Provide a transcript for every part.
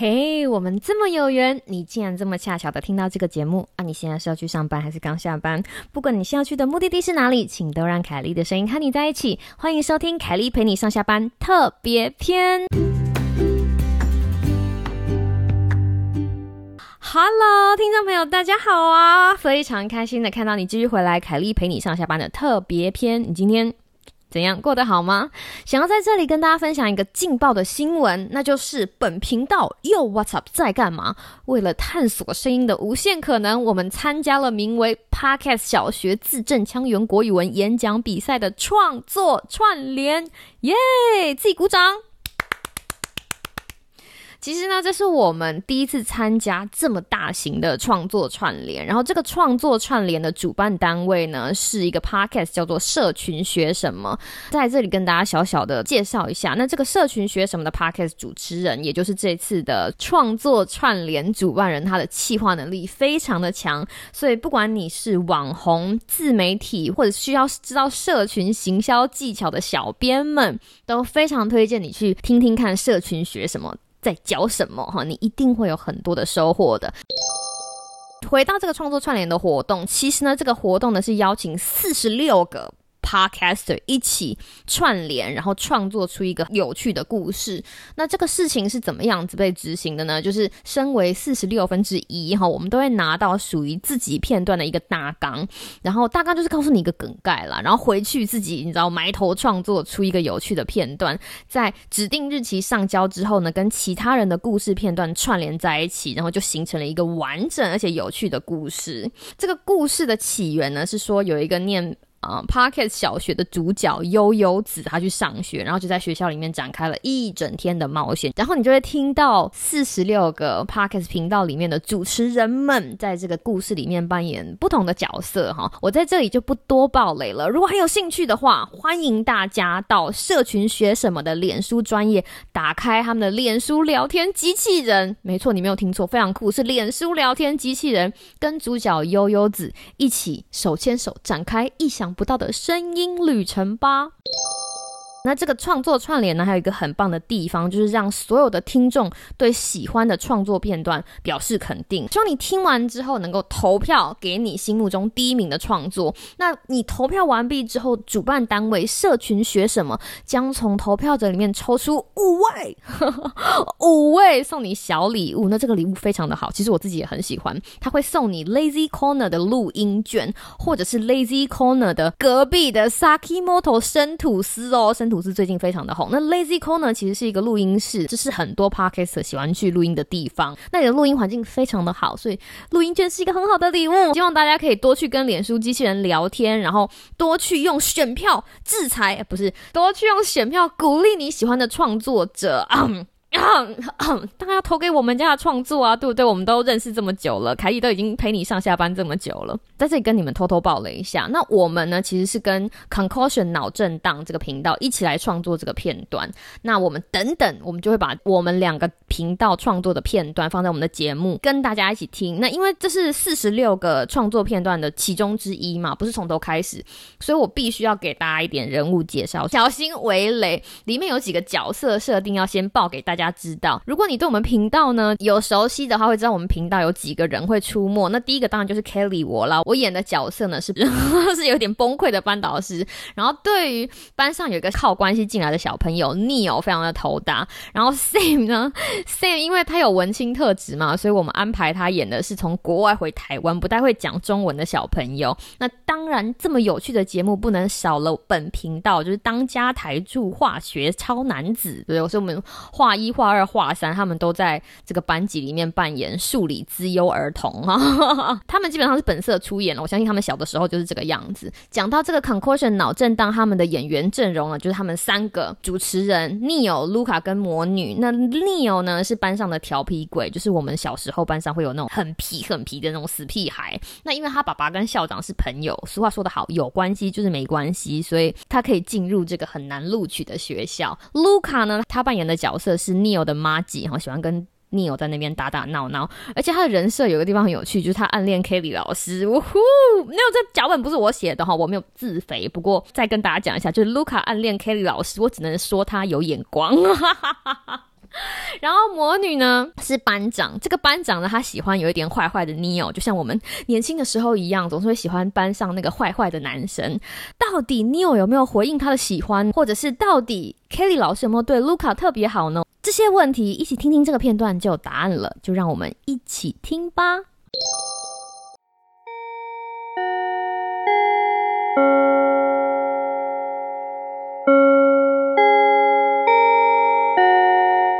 嘿，我们这么有缘，你竟然这么恰巧的听到这个节目啊！你现在是要去上班还是刚下班？不管你现在去的目的地是哪里，请都让凯莉的声音和你在一起。欢迎收听凯莉陪你上下班特别篇。Hello，听众朋友，大家好啊！非常开心的看到你继续回来，凯莉陪你上下班的特别篇。你今天？怎样过得好吗？想要在这里跟大家分享一个劲爆的新闻，那就是本频道又 What's Up 在干嘛？为了探索声音的无限可能，我们参加了名为 Podcast 小学字正腔圆国语文演讲比赛的创作串联，耶！自己鼓掌。其实呢，这是我们第一次参加这么大型的创作串联。然后，这个创作串联的主办单位呢，是一个 podcast，叫做“社群学什么”。在这里跟大家小小的介绍一下，那这个“社群学什么”的 podcast 主持人，也就是这次的创作串联主办人，他的企划能力非常的强。所以，不管你是网红、自媒体，或者需要知道社群行销技巧的小编们，都非常推荐你去听听看“社群学什么”。在教什么哈？你一定会有很多的收获的。回到这个创作串联的活动，其实呢，这个活动呢是邀请四十六个。Podcaster 一起串联，然后创作出一个有趣的故事。那这个事情是怎么样子被执行的呢？就是身为四十六分之一哈，我们都会拿到属于自己片段的一个大纲，然后大纲就是告诉你一个梗概啦，然后回去自己你知道埋头创作出一个有趣的片段，在指定日期上交之后呢，跟其他人的故事片段串联在一起，然后就形成了一个完整而且有趣的故事。这个故事的起源呢，是说有一个念。啊，Parket 小学的主角悠悠子，他去上学，然后就在学校里面展开了一整天的冒险。然后你就会听到四十六个 Parket 频道里面的主持人们在这个故事里面扮演不同的角色。哈，我在这里就不多爆雷了。如果很有兴趣的话，欢迎大家到社群学什么的脸书专业，打开他们的脸书聊天机器人。没错，你没有听错，非常酷，是脸书聊天机器人，跟主角悠悠子一起手牵手展开一想。不到的声音旅程吧。那这个创作串联呢，还有一个很棒的地方，就是让所有的听众对喜欢的创作片段表示肯定。希望你听完之后能够投票给你心目中第一名的创作。那你投票完毕之后，主办单位社群学什么将从投票者里面抽出五位，五位送你小礼物。那这个礼物非常的好，其实我自己也很喜欢。他会送你 Lazy Corner 的录音卷，或者是 Lazy Corner 的隔壁的 Sakimoto 生吐司哦，生。图是最近非常的红。那 Lazy Corner 其实是一个录音室，这是很多 Podcaster 喜欢去录音的地方。那里的录音环境非常的好，所以录音券是一个很好的礼物。希望大家可以多去跟脸书机器人聊天，然后多去用选票制裁，不是多去用选票鼓励你喜欢的创作者。然要投给我们家的创作啊，对不对？我们都认识这么久了，凯莉都已经陪你上下班这么久了，在这里跟你们偷偷爆了一下。那我们呢，其实是跟 Concussion 脑震荡这个频道一起来创作这个片段。那我们等等，我们就会把我们两个频道创作的片段放在我们的节目，跟大家一起听。那因为这是四十六个创作片段的其中之一嘛，不是从头开始，所以我必须要给大家一点人物介绍，小心为雷。里面有几个角色设定要先报给大家。家知道，如果你对我们频道呢有熟悉的话，会知道我们频道有几个人会出没。那第一个当然就是 Kelly 我啦，我演的角色呢是是有点崩溃的班导师。然后对于班上有一个靠关系进来的小朋友 Neil，非常的头大。然后 Sam 呢，Sam 因为他有文青特质嘛，所以我们安排他演的是从国外回台湾不太会讲中文的小朋友。那当然，这么有趣的节目不能少了本频道就是当家台柱化学超男子，对不对？所以我们化一。画二、画三，他们都在这个班级里面扮演数理资优儿童哈，他们基本上是本色出演了。我相信他们小的时候就是这个样子。讲到这个 concussion 脑震荡，他们的演员阵容呢，就是他们三个主持人 Neil、Luca 跟魔女。那 Neil 呢是班上的调皮鬼，就是我们小时候班上会有那种很皮、很皮的那种死屁孩。那因为他爸爸跟校长是朋友，俗话说得好，有关系就是没关系，所以他可以进入这个很难录取的学校。Luca 呢，他扮演的角色是。Neil 的妈吉哈喜欢跟 Neil 在那边打打闹闹，而且他的人设有个地方很有趣，就是他暗恋 Kelly 老师。呜呼，Neil 这脚本不是我写的哈，我没有自肥。不过再跟大家讲一下，就是 Luca 暗恋 Kelly 老师，我只能说他有眼光。哈哈哈哈然后魔女呢是班长，这个班长呢，他喜欢有一点坏坏的 Neo，就像我们年轻的时候一样，总是会喜欢班上那个坏坏的男生。到底 Neo 有没有回应他的喜欢，或者是到底 Kelly 老师有没有对 Luca 特别好呢？这些问题一起听听这个片段就有答案了，就让我们一起听吧。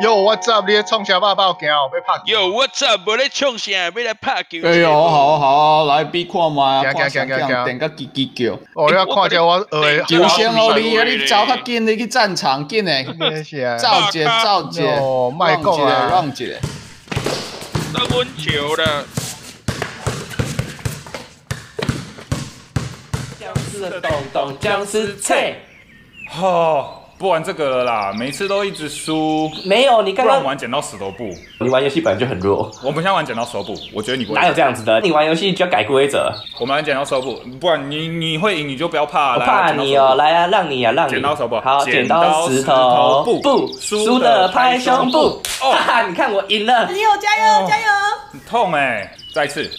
哟，What's up？你在创啥爸爸惊哦，被拍。哟，What's up？我在创啥？要来拍球。哎呦，好好来比看嘛，行行行行行点个叽叽叫。哦，你要看着我呃，球先哦，你啊，你走较紧，你去战场紧诶。赵姐，赵姐，哦，卖讲啊，让姐。那温球了。僵尸的洞洞，僵尸菜。好。不玩这个了啦，每次都一直输。没有，你刚刚玩剪刀石头布。你玩游戏本来就很弱。我们现在玩剪刀石头布，我觉得你哪有这样子的？你玩游戏就要改规则。我们玩剪刀石头布，不然你你会赢你就不要怕。我怕你哦，来啊，让你啊，让你。剪刀石头布，好，剪刀石头布，不输的拍胸部。哈哈，你看我赢了。你有加油加油。痛哎，再次。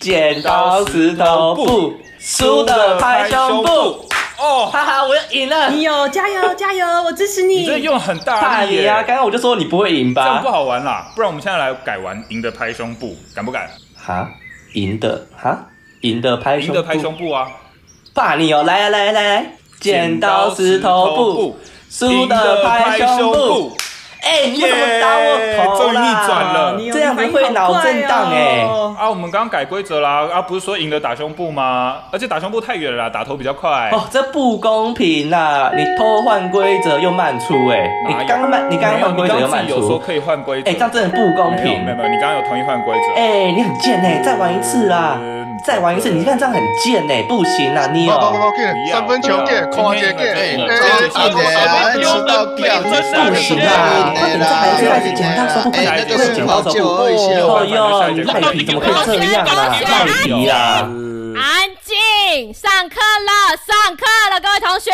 剪刀石头布，输的拍胸部。哦，哈哈，我要赢了！你有加油加油，我支持你。你这用很大力呀！刚刚我就说你不会赢吧？这样不好玩啦，不然我们现在来改玩赢的拍胸部，敢不敢？哈，赢的哈，赢的拍赢的拍胸部啊！怕你哦，来来来来，剪刀石头布，输的拍胸部。哎，你怎么打我头终于逆转了，这样子会脑震荡哎！啊，我们刚刚改规则啦，啊，不是说赢了打胸部吗？而且打胸部太远了啦，打头比较快。哦，这不公平啦！你偷换规则又慢出哎！你刚刚慢，你刚刚换规则又慢出。有说可以换规则。哎，这样真的不公平。没有没有，你刚刚有同意换规则。哎，你很贱哎！再玩一次啦！再玩一次，你看这样很贱哎！不行啊，你哦。三分球给，跨界给，三分球到掉，不行啊！快点，再来一次，开始剪刀手不可以，不可以剪刀手不。哦哟，你赖皮怎么可以这样啊？赖皮啊！安静，上课了，上课了，各位同学。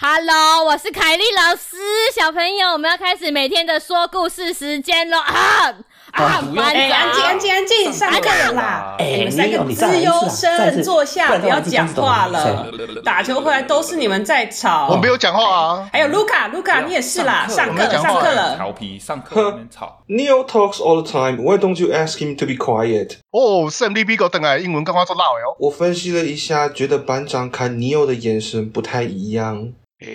Hello，我是凯丽老师，小朋友，我们要开始每天的说故事时间了啊！啊！哎，安静，安静，安静，上课了啦！哎，你们三个资优生坐下，不要讲话了。打球回来都是你们在吵。我没有讲话啊。还有卢卡，卢卡，你也是啦。上课了，上课了。调皮，上课吵。Neil talks all the time. Why don't you ask him to be quiet? 哦，胜利 B 狗等来，英文刚刚做老哟。我分析了一下，觉得班长看 Neil 的眼神不太一样。哎，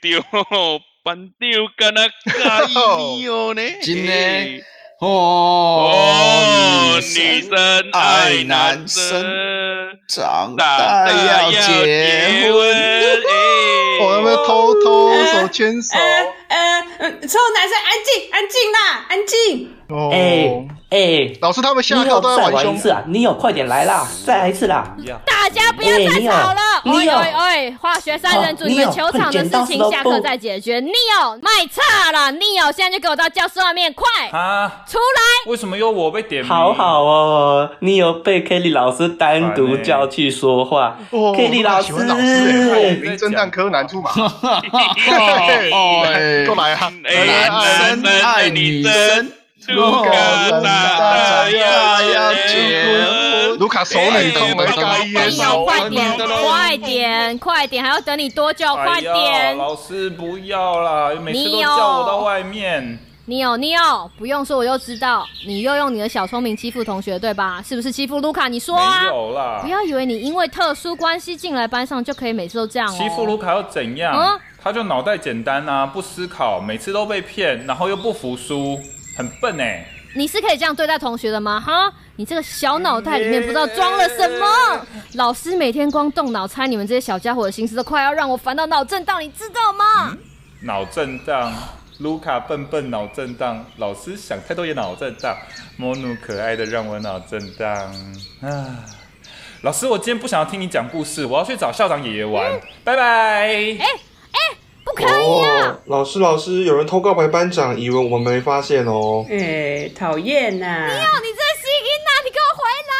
对，班长跟他介意 Neil 呢？真的。哦，女生爱男生，长大要结婚。我们偷偷手牵手。呃，所有男生安静，安静啦，安静。哎哎，老师他们下课都在玩一次啊！你有快点来啦，再来一次啦！大家不要再吵了！哎哎哎，化学三人组，你们球场的事情下课再解决。Neo 卖差了，Neo 现在就给我到教室外面，快啊！出来！为什么又我被点名？好好哦，Neo 被 Kelly 老师单独叫去说话。Kelly 老师，名侦探柯南出马。过来啊！男生爱女生。卢卡，大家要结婚。卢卡手里痛没盖烟，快点，快点，快点，还要等你多久？快点！老师不要啦，每次都叫我到外面。你有，你有，不用说，我就知道，你又用你的小聪明欺负同学，对吧？是不是欺负卢卡？你说啊！没有啦，不要以为你因为特殊关系进来班上就可以每次都这样哦。欺负卢卡又怎样？他就脑袋简单啊，不思考，每次都被骗，然后又不服输。很笨哎！你是可以这样对待同学的吗？哈，你这个小脑袋里面不知道装了什么？老师每天光动脑猜你们这些小家伙的心思，都快要让我烦到脑震荡，你知道吗？脑震荡，卢卡笨笨脑震荡，老师想太多也脑震荡，魔努可爱的让我脑震荡啊！老师，我今天不想要听你讲故事，我要去找校长爷爷玩，拜拜。不可以啊！老师，老师，有人偷告白班长，以为我们没发现哦。哎，讨厌呐！你有你这吸音呐！你给我回来！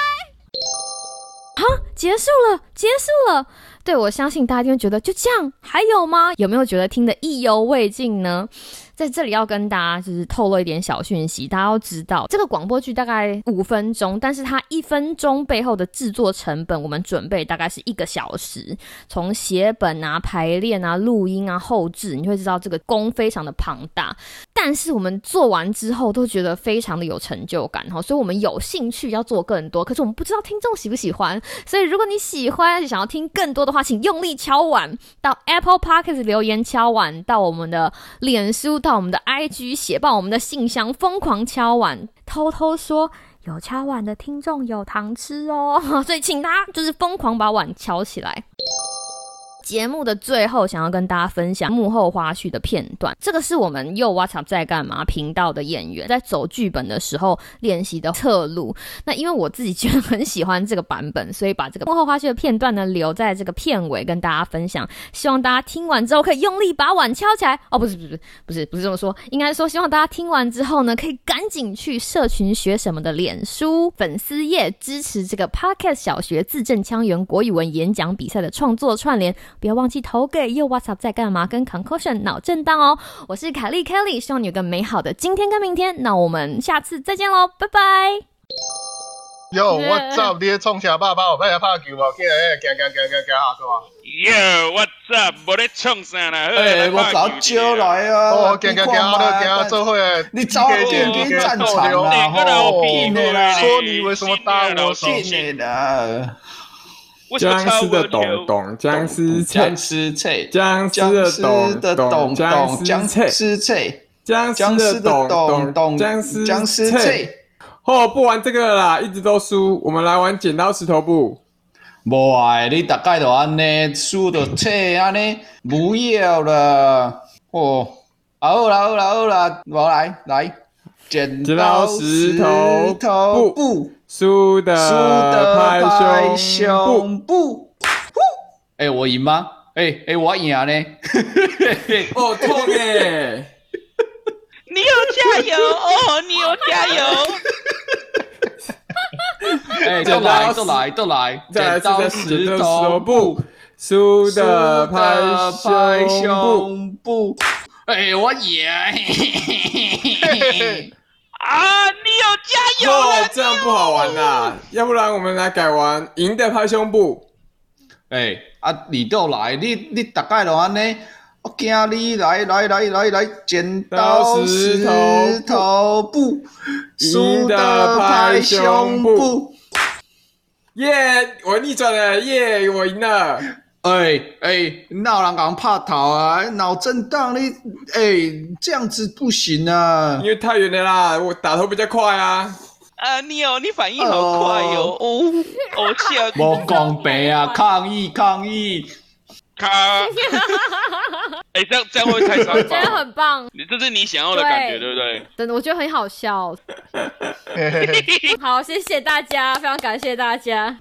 啊，结束了，结束了。对，我相信大家一定会觉得就这样，还有吗？有没有觉得听得意犹未尽呢？在这里要跟大家就是透露一点小讯息，大家要知道，这个广播剧大概五分钟，但是它一分钟背后的制作成本，我们准备大概是一个小时，从写本啊、排练啊、录音啊、后置，你会知道这个工非常的庞大。但是我们做完之后都觉得非常的有成就感哈，所以我们有兴趣要做更多，可是我们不知道听众喜不喜欢。所以如果你喜欢，想要听更多的话，请用力敲碗到 Apple Podcast 留言敲碗，到我们的脸书，到我们的 IG 写报我们的信箱，疯狂敲碗，偷偷说有敲碗的听众有糖吃哦。所以请大家就是疯狂把碗敲起来。节目的最后，想要跟大家分享幕后花絮的片段。这个是我们又 WhatsApp 在干嘛频道的演员在走剧本的时候练习的侧录。那因为我自己觉得很喜欢这个版本，所以把这个幕后花絮的片段呢留在这个片尾跟大家分享。希望大家听完之后可以用力把碗敲起来。哦，不是不是不是不是这么说，应该说希望大家听完之后呢，可以赶紧去社群学什么的脸书粉丝页支持这个 Podcast 小学字正腔圆国语文演讲比赛的创作串联。不要忘记投给又 WhatsApp 在干嘛跟 Concussion 脑震荡哦！我是凯莉 Kelly，希望你有个美好的今天跟明天。那我们下次再见喽，拜拜。哟，What's up？你创啥爸爸？拍球无？起来，行行行行行下个。Yo，What's up？无咧创啥啦？哎，我早招来啊！哦，行行行，行做伙。你早点给战场啊！说你为什么打我手？僵尸的懂懂，僵尸僵尸菜，僵尸的懂懂，僵尸菜，僵尸的懂懂，僵尸僵尸菜。哦，不玩这个啦，一直都输。我们来玩剪刀石头布。无爱，你大概都安尼输的菜安尼，不要了。哦，好啦好啦好啦，我来来剪刀石头布。输的拍胸部，哎，我赢吗？哎哎，我赢呢！哦，痛哎！你要加油 哦，你要加油！哎，都来都来都来，剪刀石头布，输的拍胸部，哎，我赢！啊！你有加油哦，这样不好玩啦，要不然我们来改玩赢的拍胸部。哎，啊，你都来，你你大概就安尼，我惊你来来来来来，剪刀 石头布，输的拍胸部。耶，我逆转了，耶，我赢了。哎哎，闹人讲怕逃啊，脑震荡你哎，这样子不行啊，因为太远了啦，我打头比较快啊。啊，你哦，你反应好快哟，哦，哦，切，莫公平啊，抗议抗议，抗！哎，这样这样会太伤。我觉得很棒，你这是你想要的感觉，对不对？真的，我觉得很好笑。好，谢谢大家，非常感谢大家。